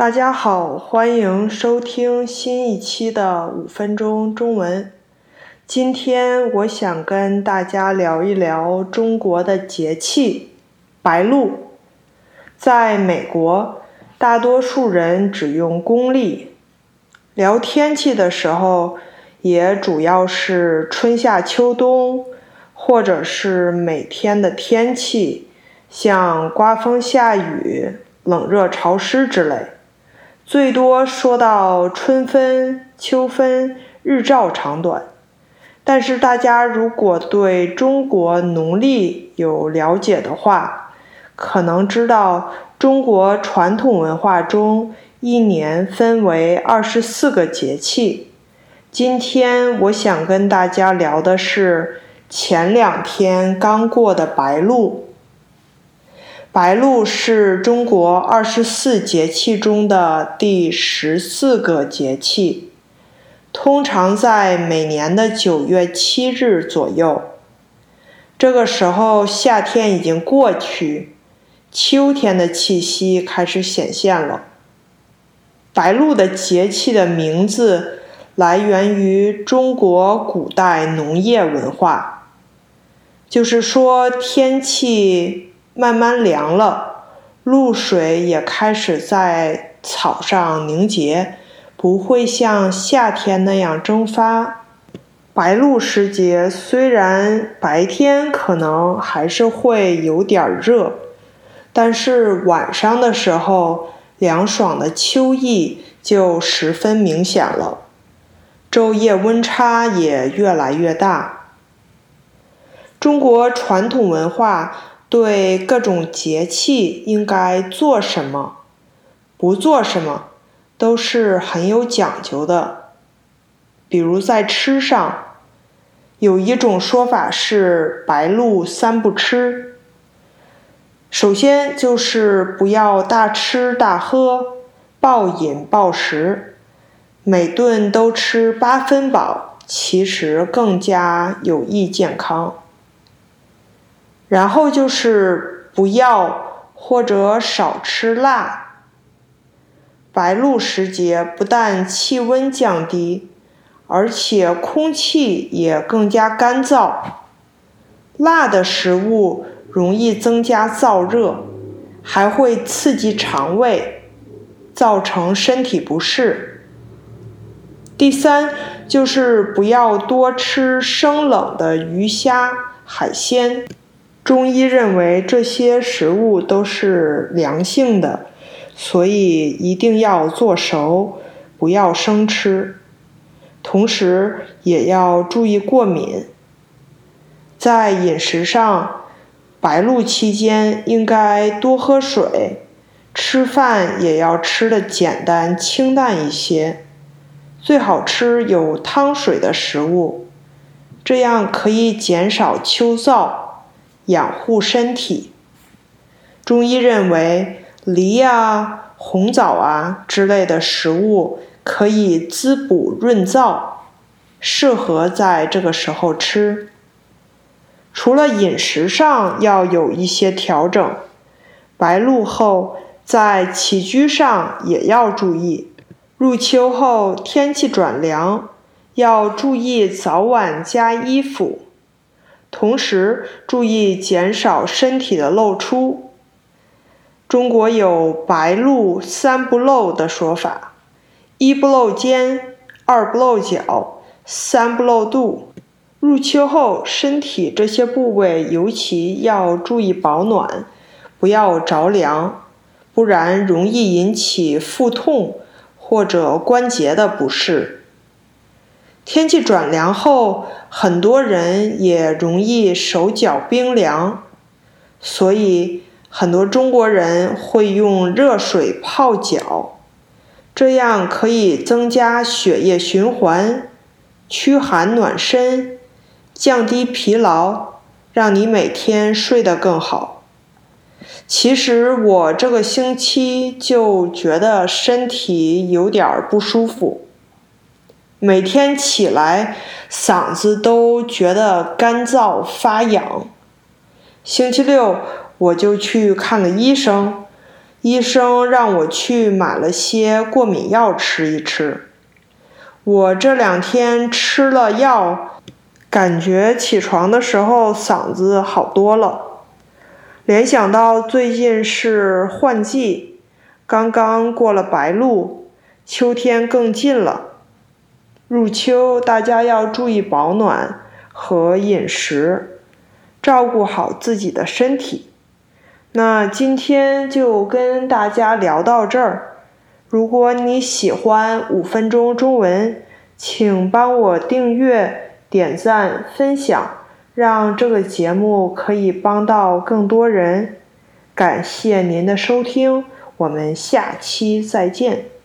大家好，欢迎收听新一期的五分钟中文。今天我想跟大家聊一聊中国的节气——白露。在美国，大多数人只用公历，聊天气的时候也主要是春夏秋冬，或者是每天的天气，像刮风下雨。冷热潮湿之类，最多说到春分、秋分，日照长短。但是大家如果对中国农历有了解的话，可能知道中国传统文化中一年分为二十四个节气。今天我想跟大家聊的是前两天刚过的白露。白露是中国二十四节气中的第十四个节气，通常在每年的九月七日左右。这个时候，夏天已经过去，秋天的气息开始显现了。白露的节气的名字来源于中国古代农业文化，就是说天气。慢慢凉了，露水也开始在草上凝结，不会像夏天那样蒸发。白露时节，虽然白天可能还是会有点热，但是晚上的时候，凉爽的秋意就十分明显了，昼夜温差也越来越大。中国传统文化。对各种节气应该做什么，不做什么，都是很有讲究的。比如在吃上，有一种说法是“白露三不吃”。首先就是不要大吃大喝、暴饮暴食，每顿都吃八分饱，其实更加有益健康。然后就是不要或者少吃辣。白露时节，不但气温降低，而且空气也更加干燥。辣的食物容易增加燥热，还会刺激肠胃，造成身体不适。第三就是不要多吃生冷的鱼虾海鲜。中医认为这些食物都是凉性的，所以一定要做熟，不要生吃。同时也要注意过敏。在饮食上，白露期间应该多喝水，吃饭也要吃的简单清淡一些，最好吃有汤水的食物，这样可以减少秋燥。养护身体。中医认为，梨啊、红枣啊之类的食物可以滋补润燥，适合在这个时候吃。除了饮食上要有一些调整，白露后在起居上也要注意。入秋后天气转凉，要注意早晚加衣服。同时注意减少身体的露出。中国有“白露三不露”的说法：一不露肩，二不露脚，三不露肚。入秋后，身体这些部位尤其要注意保暖，不要着凉，不然容易引起腹痛或者关节的不适。天气转凉后，很多人也容易手脚冰凉，所以很多中国人会用热水泡脚，这样可以增加血液循环，驱寒暖身，降低疲劳，让你每天睡得更好。其实我这个星期就觉得身体有点不舒服。每天起来，嗓子都觉得干燥发痒。星期六我就去看了医生，医生让我去买了些过敏药吃一吃。我这两天吃了药，感觉起床的时候嗓子好多了。联想到最近是换季，刚刚过了白露，秋天更近了。入秋，大家要注意保暖和饮食，照顾好自己的身体。那今天就跟大家聊到这儿。如果你喜欢五分钟中文，请帮我订阅、点赞、分享，让这个节目可以帮到更多人。感谢您的收听，我们下期再见。